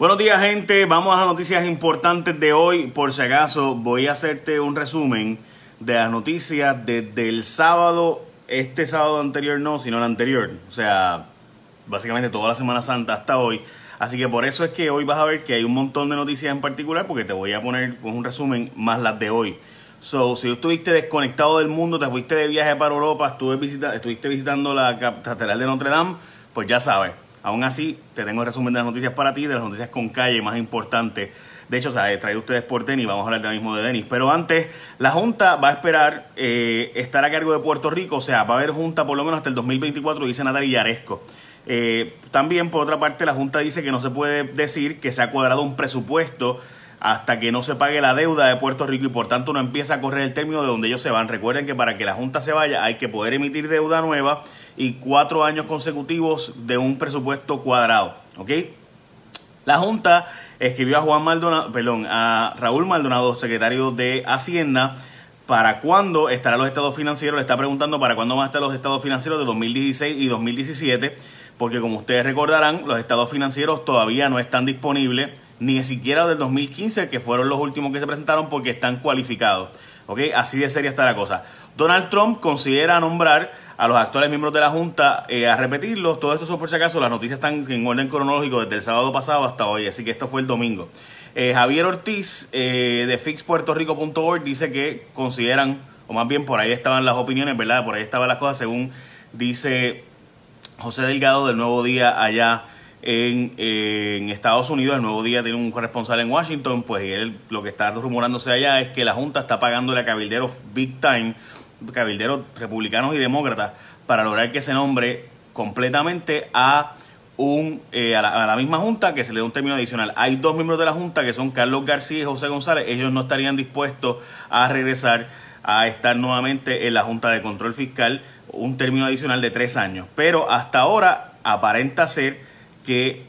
Buenos días, gente. Vamos a noticias importantes de hoy. Por si acaso, voy a hacerte un resumen de las noticias desde el sábado, este sábado anterior no, sino el anterior. O sea, básicamente toda la Semana Santa hasta hoy. Así que por eso es que hoy vas a ver que hay un montón de noticias en particular, porque te voy a poner un resumen más las de hoy. So, si estuviste desconectado del mundo, te fuiste de viaje para Europa, estuve visita, estuviste visitando la Catedral de Notre Dame, pues ya sabes Aún así, te tengo el resumen de las noticias para ti, de las noticias con calle más importantes. De hecho, o sea, traído ustedes por Denis, vamos a hablar ya mismo de Denis. Pero antes, la Junta va a esperar eh, estar a cargo de Puerto Rico, o sea, va a haber Junta por lo menos hasta el 2024, dice Natalia Yaresco. Eh, también, por otra parte, la Junta dice que no se puede decir que se ha cuadrado un presupuesto hasta que no se pague la deuda de Puerto Rico y por tanto no empieza a correr el término de donde ellos se van. Recuerden que para que la Junta se vaya hay que poder emitir deuda nueva y cuatro años consecutivos de un presupuesto cuadrado. ¿Ok? La Junta escribió a Juan Maldonado, perdón, a Raúl Maldonado, secretario de Hacienda, para cuándo estarán los estados financieros. Le está preguntando para cuándo van a estar los estados financieros de 2016 y 2017, porque como ustedes recordarán, los estados financieros todavía no están disponibles ni siquiera del 2015, que fueron los últimos que se presentaron porque están cualificados. ¿Ok? Así de seria está la cosa. Donald Trump considera nombrar a los actuales miembros de la Junta eh, a repetirlos. Todo esto, por si acaso, las noticias están en orden cronológico desde el sábado pasado hasta hoy, así que esto fue el domingo. Eh, Javier Ortiz eh, de fixpuertorico.org dice que consideran, o más bien por ahí estaban las opiniones, ¿verdad? Por ahí estaban las cosas, según dice José Delgado del Nuevo Día allá en, Estados Unidos. El Nuevo Día tiene un corresponsal en Washington, pues él, lo que está rumorándose allá es que la Junta está pagándole a cabilderos big time, cabilderos republicanos y demócratas, para lograr que se nombre completamente a un eh, a, la, misma Junta que se le dé un término adicional. Hay dos miembros de la Junta que son Carlos García y José González. Ellos no estarían dispuestos a regresar a estar nuevamente en la Junta de Control Fiscal un término adicional de tres años. Pero hasta ahora aparenta ser que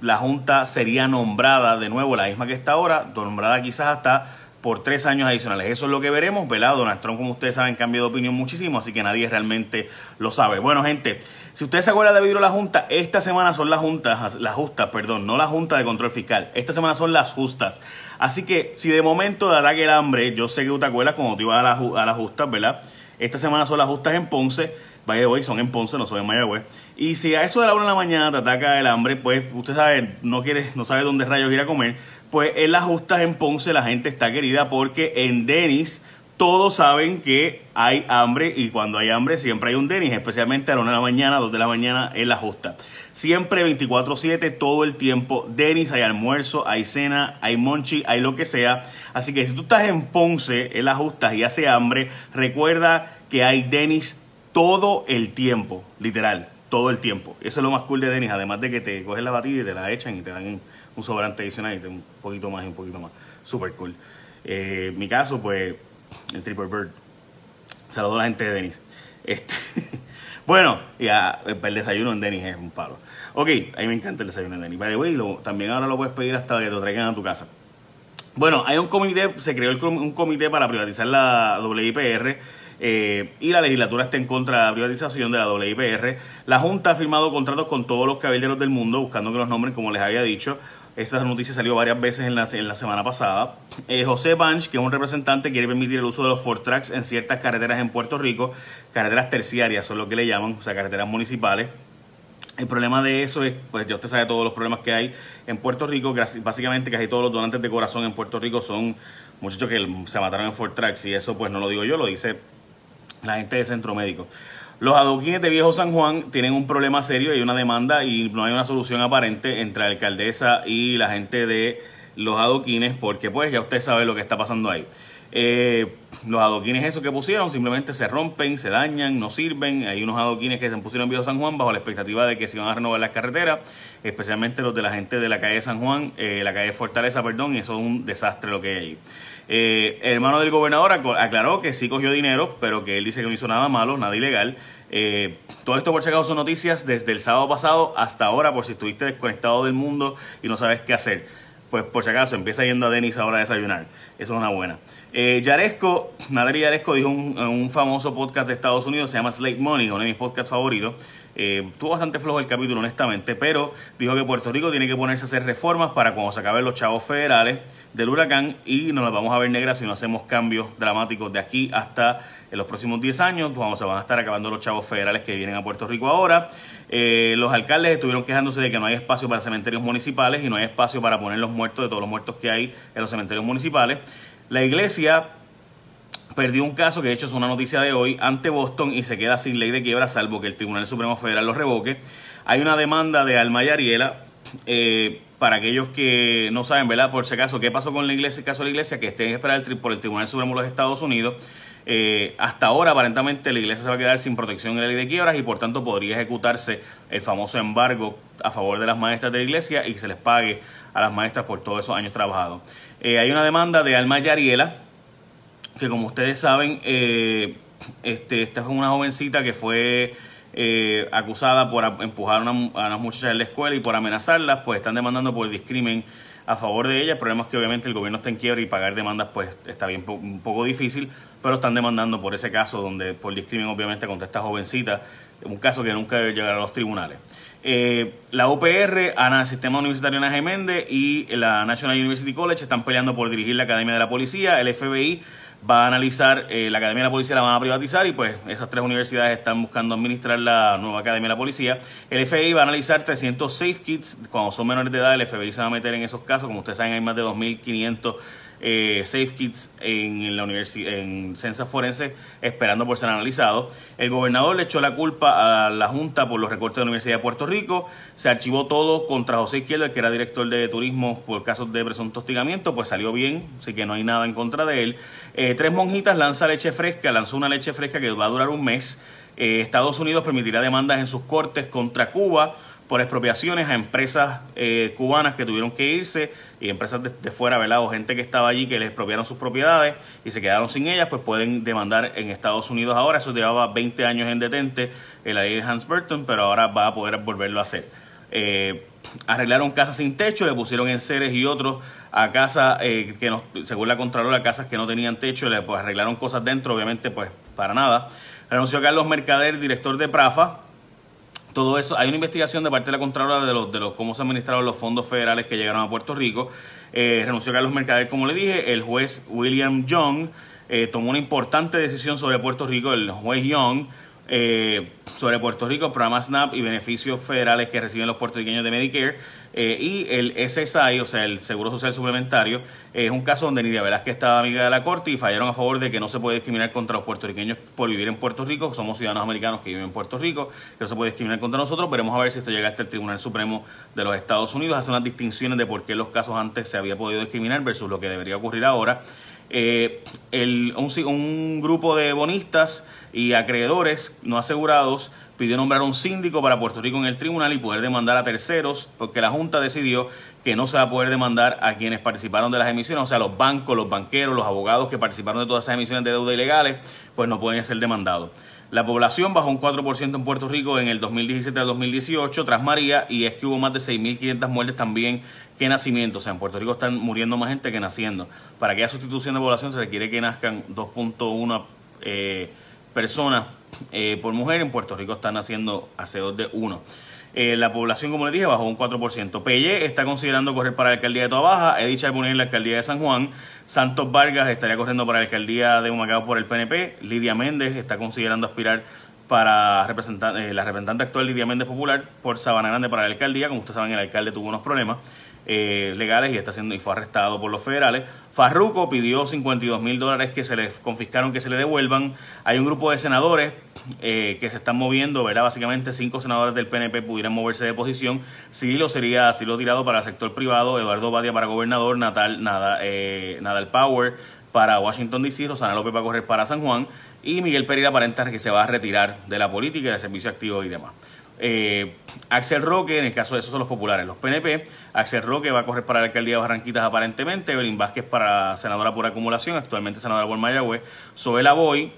la Junta sería nombrada de nuevo, la misma que está ahora, nombrada quizás hasta por tres años adicionales. Eso es lo que veremos, ¿verdad? Donald Trump, como ustedes saben, cambió de opinión muchísimo, así que nadie realmente lo sabe. Bueno, gente, si ustedes se acuerdan de vidrio la Junta, esta semana son las juntas, las justas, perdón, no la Junta de Control Fiscal, esta semana son las justas. Así que si de momento de ataque el hambre, yo sé que tú te acuerdas cuando te ibas a, a las justas, ¿verdad? Esta semana son las justas en Ponce by the way, son en Ponce, no son en Mayagüez. Y si a eso de la una de la mañana te ataca el hambre, pues usted sabe, no quiere, no sabe dónde rayos ir a comer, pues en las justas en Ponce la gente está querida porque en Denis todos saben que hay hambre y cuando hay hambre siempre hay un Denis, especialmente a la una de la mañana, dos de la mañana en la justa. Siempre 24/7, todo el tiempo. Denis, hay almuerzo, hay cena, hay monchi, hay lo que sea. Así que si tú estás en Ponce, en las justas y hace hambre, recuerda que hay Denis todo el tiempo, literal, todo el tiempo. Eso es lo más cool de Denis, además de que te cogen la batida y te la echan y te dan un sobrante adicional y te un poquito más y un poquito más. Super cool. Eh, mi caso, pues, el Triple Bird. Saludos a la gente de Denis. Este, bueno, ya, el desayuno en Denis es un palo. Ok, a mí me encanta el desayuno en Denis. By the way, también ahora lo puedes pedir hasta que te lo traigan a tu casa. Bueno, hay un comité, se creó un comité para privatizar la WIPR eh, y la legislatura está en contra de la privatización de la WIPR. La Junta ha firmado contratos con todos los cabilderos del mundo, buscando que los nombren, como les había dicho. Esta noticia salió varias veces en la, en la semana pasada. Eh, José Banch, que es un representante, quiere permitir el uso de los Ford Tracks en ciertas carreteras en Puerto Rico, carreteras terciarias, son lo que le llaman, o sea, carreteras municipales. El problema de eso es, pues ya usted sabe todos los problemas que hay en Puerto Rico. Básicamente casi todos los donantes de corazón en Puerto Rico son muchachos que se mataron en Ford Tracks y eso pues no lo digo yo, lo dice la gente de Centro Médico. Los adoquines de Viejo San Juan tienen un problema serio y una demanda y no hay una solución aparente entre la alcaldesa y la gente de los adoquines porque pues ya usted sabe lo que está pasando ahí. Eh, los adoquines esos que pusieron simplemente se rompen, se dañan, no sirven. Hay unos adoquines que se pusieron en Viejo San Juan bajo la expectativa de que se iban a renovar las carreteras, especialmente los de la gente de la calle San Juan, eh, la calle Fortaleza, perdón, y eso es un desastre lo que hay ahí. Eh, el hermano del gobernador aclaró que sí cogió dinero, pero que él dice que no hizo nada malo, nada ilegal. Eh, todo esto por si acaso son noticias desde el sábado pasado hasta ahora, por si estuviste desconectado del mundo y no sabes qué hacer. Pues por si acaso empieza yendo a Denis ahora a desayunar. Eso es una buena. Eh, Yaresco, Naderi Yaresco dijo un, un, famoso podcast de Estados Unidos, se llama Slate Money, uno de mis podcasts favoritos, Eh, tuvo bastante flojo el capítulo, honestamente, pero dijo que Puerto Rico tiene que ponerse a hacer reformas para cuando se acaben los chavos federales del huracán y nos las vamos a ver negras si no hacemos cambios dramáticos de aquí hasta en los próximos 10 años, cuando se van a estar acabando los chavos federales que vienen a Puerto Rico ahora. Eh, los alcaldes estuvieron quejándose de que no hay espacio para cementerios municipales y no hay espacio para poner los muertos de todos los muertos que hay en los cementerios municipales. La iglesia perdió un caso que de hecho es una noticia de hoy ante Boston y se queda sin ley de quiebra salvo que el Tribunal Supremo Federal lo revoque. Hay una demanda de Alma y eh, para aquellos que no saben, ¿verdad? Por si acaso, ¿qué pasó con la iglesia, el caso de la iglesia? Que estén esperando por el Tribunal Supremo de los Estados Unidos. Eh, hasta ahora, aparentemente, la iglesia se va a quedar sin protección en la ley de quiebras y por tanto podría ejecutarse el famoso embargo a favor de las maestras de la iglesia y que se les pague a las maestras por todos esos años trabajados. Eh, hay una demanda de Alma Yariela, que como ustedes saben, eh, este, esta es una jovencita que fue eh, acusada por empujar a, una, a unas muchachas en la escuela y por amenazarlas, pues están demandando por discrimen a favor de ella. El problema es que obviamente el gobierno está en quiebra y pagar demandas pues está bien un poco difícil, pero están demandando por ese caso donde por discrimen obviamente contra esta jovencita, un caso que nunca debe llegar a los tribunales. Eh, la UPR, ANA, Sistema Universitario Ana Geméndez y la National University College están peleando por dirigir la Academia de la Policía. El FBI va a analizar, eh, la Academia de la Policía la van a privatizar y pues esas tres universidades están buscando administrar la nueva Academia de la Policía. El FBI va a analizar 300 safe kits, cuando son menores de edad el FBI se va a meter en esos casos, como ustedes saben hay más de 2.500 eh, safe kits en la universidad, en Censa Forense, esperando por ser analizados. El gobernador le echó la culpa a la Junta por los recortes de la Universidad de Puerto Rico. Se archivó todo contra José Izquierdo, que era director de turismo por casos de presunto hostigamiento, pues salió bien, así que no hay nada en contra de él. Eh, tres monjitas lanza leche fresca, lanzó una leche fresca que va a durar un mes. Eh, Estados Unidos permitirá demandas en sus cortes contra Cuba por expropiaciones a empresas eh, cubanas que tuvieron que irse y empresas de, fuera, ¿verdad? O gente que estaba allí que les expropiaron sus propiedades y se quedaron sin ellas, pues pueden demandar en Estados Unidos ahora. Eso llevaba 20 años en detente en la ley de Hans Burton, pero ahora va a poder volverlo a hacer. Eh, arreglaron casas sin techo, le pusieron en seres y otros a casas eh, que, no, según la Contralora, casas que no tenían techo, le pues, arreglaron cosas dentro, obviamente, pues para nada. Renunció Carlos Mercader, director de Prafa, todo eso. Hay una investigación de parte de la Contralora de los, de los cómo se administraron los fondos federales que llegaron a Puerto Rico. Eh, renunció Carlos Mercader, como le dije. El juez William Young eh, tomó una importante decisión sobre Puerto Rico. El juez Young eh, sobre Puerto Rico, programas SNAP y beneficios federales que reciben los puertorriqueños de Medicare. Eh, y el SSI, o sea, el Seguro Social Suplementario, es un caso donde Nidia Velázquez estaba amiga de la Corte y fallaron a favor de que no se puede discriminar contra los puertorriqueños por vivir en Puerto Rico. Somos ciudadanos americanos que viven en Puerto Rico, que no se puede discriminar contra nosotros. Veremos a ver si esto llega hasta el Tribunal Supremo de los Estados Unidos. Hace unas distinciones de por qué los casos antes se había podido discriminar versus lo que debería ocurrir ahora. Eh, el, un, un, grupo de bonistas y acreedores no asegurados pidió nombrar un síndico para Puerto Rico en el tribunal y poder demandar a terceros, porque la Junta decidió que no se va a poder demandar a quienes participaron de las emisiones, o sea, los bancos, los banqueros, los abogados que participaron de todas esas emisiones de deuda ilegales, pues no pueden ser demandados. La población bajó un 4% en Puerto Rico en el 2017 al 2018 tras María y es que hubo más de 6.500 muertes también que nacimientos. O sea, en Puerto Rico están muriendo más gente que naciendo. Para que haya sustitución de población se requiere que nazcan 2.1 eh, personas eh, por mujer. En Puerto Rico están naciendo alrededor de 1. Eh, la población, como les dije, bajó un 4%. Pelle está considerando correr para la alcaldía de Toa Baja. Edith Charbonnier en la alcaldía de San Juan. Santos Vargas estaría corriendo para la alcaldía de Humacao por el PNP. Lidia Méndez está considerando aspirar para representar, eh, la representante actual Lidia Méndez Popular por Sabana Grande para la alcaldía. Como ustedes saben, el alcalde tuvo unos problemas. Eh, legales y está siendo y fue arrestado por los federales. Farruco pidió 52 mil dólares que se le confiscaron, que se le devuelvan. Hay un grupo de senadores eh, que se están moviendo, ¿verdad? Básicamente cinco senadores del PNP pudieran moverse de posición. lo sería lo tirado para el sector privado, Eduardo Badia para gobernador, Natal, nada, eh, Nadal Power para Washington DC, Rosana López va a correr para San Juan y Miguel Pereira aparenta que se va a retirar de la política, de servicio activo y demás. Eh, Axel Roque, en el caso de esos son los populares, los PNP. Axel Roque va a correr para la alcaldía de Barranquitas aparentemente. Evelyn Vázquez para senadora por acumulación, actualmente senadora por Mayagüez. Soela Boy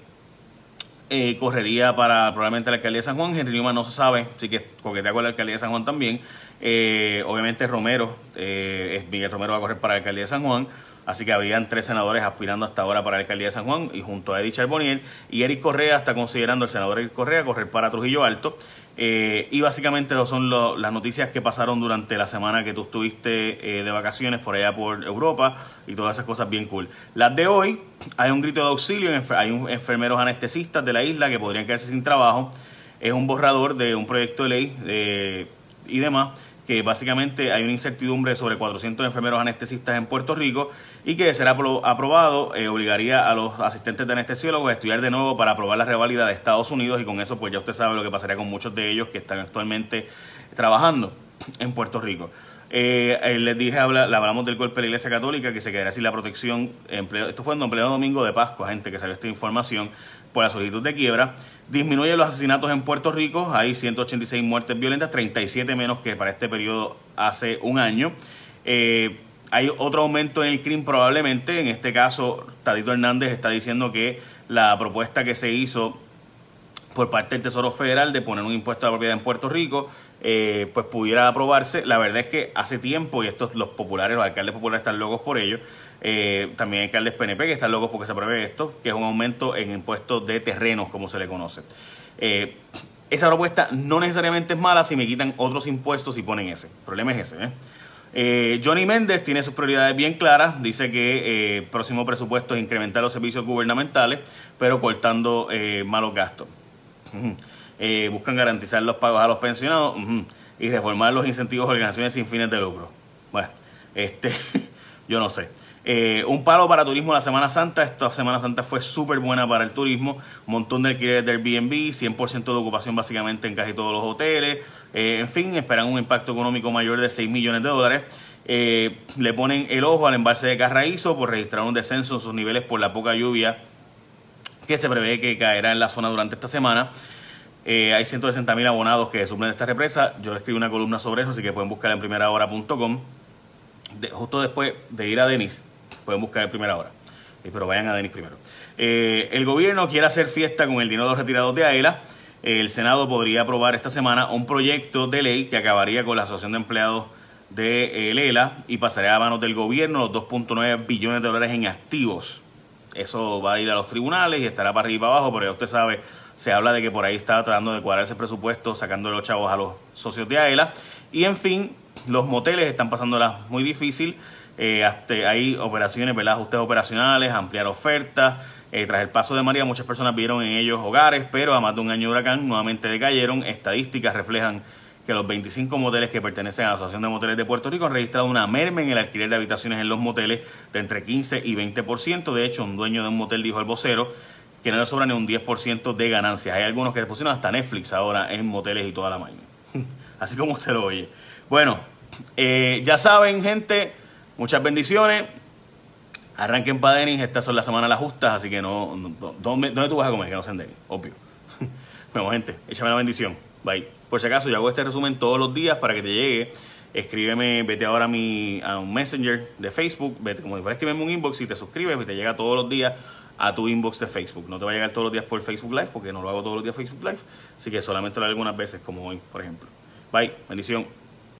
eh, correría para probablemente la alcaldía de San Juan. Henry Newman no se sabe, así que coquetea con la alcaldía de San Juan también. Eh, obviamente Romero, Miguel Romero va a correr para la alcaldía de San Juan. Así que habrían tres senadores aspirando hasta ahora para la alcaldía de San Juan y junto a Eddie Charbonnier y Eric Correa está considerando el senador Eric Correa correr para Trujillo Alto. Eh, y básicamente esas son las noticias que pasaron durante la semana que tú estuviste eh, de vacaciones por allá por Europa y todas esas cosas bien cool. Las de hoy, hay un grito de auxilio, hay un enfermeros anestesistas de la isla que podrían quedarse sin trabajo. Es un borrador de un proyecto de ley eh, y demás que básicamente hay una incertidumbre sobre 400 enfermeros anestesistas en Puerto Rico y que de ser aprobado eh, obligaría a los asistentes de anestesiólogos a estudiar de nuevo para aprobar la revalida de Estados Unidos y con eso pues ya usted sabe lo que pasaría con muchos de ellos que están actualmente trabajando en Puerto Rico. Eh, eh, les dije, habla, le hablamos del golpe de la Iglesia Católica, que se quedaría sin la protección. Empleo, esto fue en pleno domingo de Pascua, gente, que salió esta información por la solicitud de quiebra. Disminuye los asesinatos en Puerto Rico, hay 186 muertes violentas, 37 menos que para este periodo hace un año. Eh, hay otro aumento en el crimen probablemente, en este caso Tadito Hernández está diciendo que la propuesta que se hizo por parte del Tesoro Federal de poner un impuesto a la propiedad en Puerto Rico eh, pues pudiera aprobarse. La verdad es que hace tiempo, y estos los populares, los alcaldes populares están locos por ello, eh, también hay alcaldes PNP que están locos porque se apruebe esto, que es un aumento en impuestos de terrenos, como se le conoce. Eh, esa propuesta no necesariamente es mala si me quitan otros impuestos y ponen ese. El problema es ese. Johnny Méndez tiene sus prioridades bien claras. Dice que el próximo presupuesto es incrementar los servicios gubernamentales, pero cortando malos gastos. Eh, buscan garantizar los pagos a los pensionados y reformar los incentivos de organizaciones sin fines de lucro. Bueno, este, yo no sé. Eh, un palo para turismo la Semana Santa. Esta Semana Santa fue súper buena para el turismo. Un montón de alquileres del Airbnb, 100% de ocupación básicamente en casi todos los hoteles. Eh, en fin, esperan un impacto económico mayor de 6 millones de dólares. le ponen el ojo al embalse de Carraízo por registrar un descenso en sus niveles por la poca lluvia que se prevé que caerá en la zona durante esta semana. Eh, hay 160 mil abonados que suplen esta represa. Yo le escribí una columna sobre eso, así que pueden buscar en primerahora.com. justo después de ir a Denis, pueden buscar en primera hora. Eh, pero vayan a Denis primero. Eh, el gobierno quiere hacer fiesta con el dinero de los retirados de AELA. el Senado podría aprobar esta semana un proyecto de ley que acabaría con la Asociación de Empleados de Lela y pasaría a manos del gobierno los 2.9 billones de dólares en activos. Eso va a ir a los tribunales y estará para arriba y para abajo, pero ya usted sabe se habla de que por ahí está tratando de cuadrar ese presupuesto, sacando los chavos a los socios de AELA. Y en fin, los moteles están pasándola muy difícil. Eh, hay operaciones, ¿verdad? Ajustes operacionales, ampliar ofertas. Eh, tras el paso de María, muchas personas vieron en ellos hogares, pero a más de un año de huracán nuevamente decayeron. Estadísticas reflejan que los 25 moteles que pertenecen a la Asociación de Moteles de Puerto Rico han registrado una merma en el alquiler de habitaciones en los moteles de entre 15 y 20%. De hecho, un dueño de un motel dijo al vocero que no le sobra ni un 10% de ganancias. Hay algunos que pusieron hasta Netflix ahora en moteles y toda la mañana. Así como usted lo oye. Bueno, eh, ya saben, gente, muchas bendiciones. Arranquen para Denis, estas son las semanas las justas, así que no, ¿dónde, tú vas a comer? Que no sean Denis, obvio. bueno, gente, échame la bendición. Por si acaso, yo hago este resumen todos los días para que te llegue. Escríbeme, vete ahora a, mi, a un messenger de Facebook, vete como si fuera escribirme un inbox y te suscribes y te llega todos los días a tu inbox de Facebook. No te va a llegar todos los días por Facebook Live, porque no lo hago todos los días Facebook Live. Así que solamente lo hago algunas veces, como hoy, por ejemplo. Bye, bendición.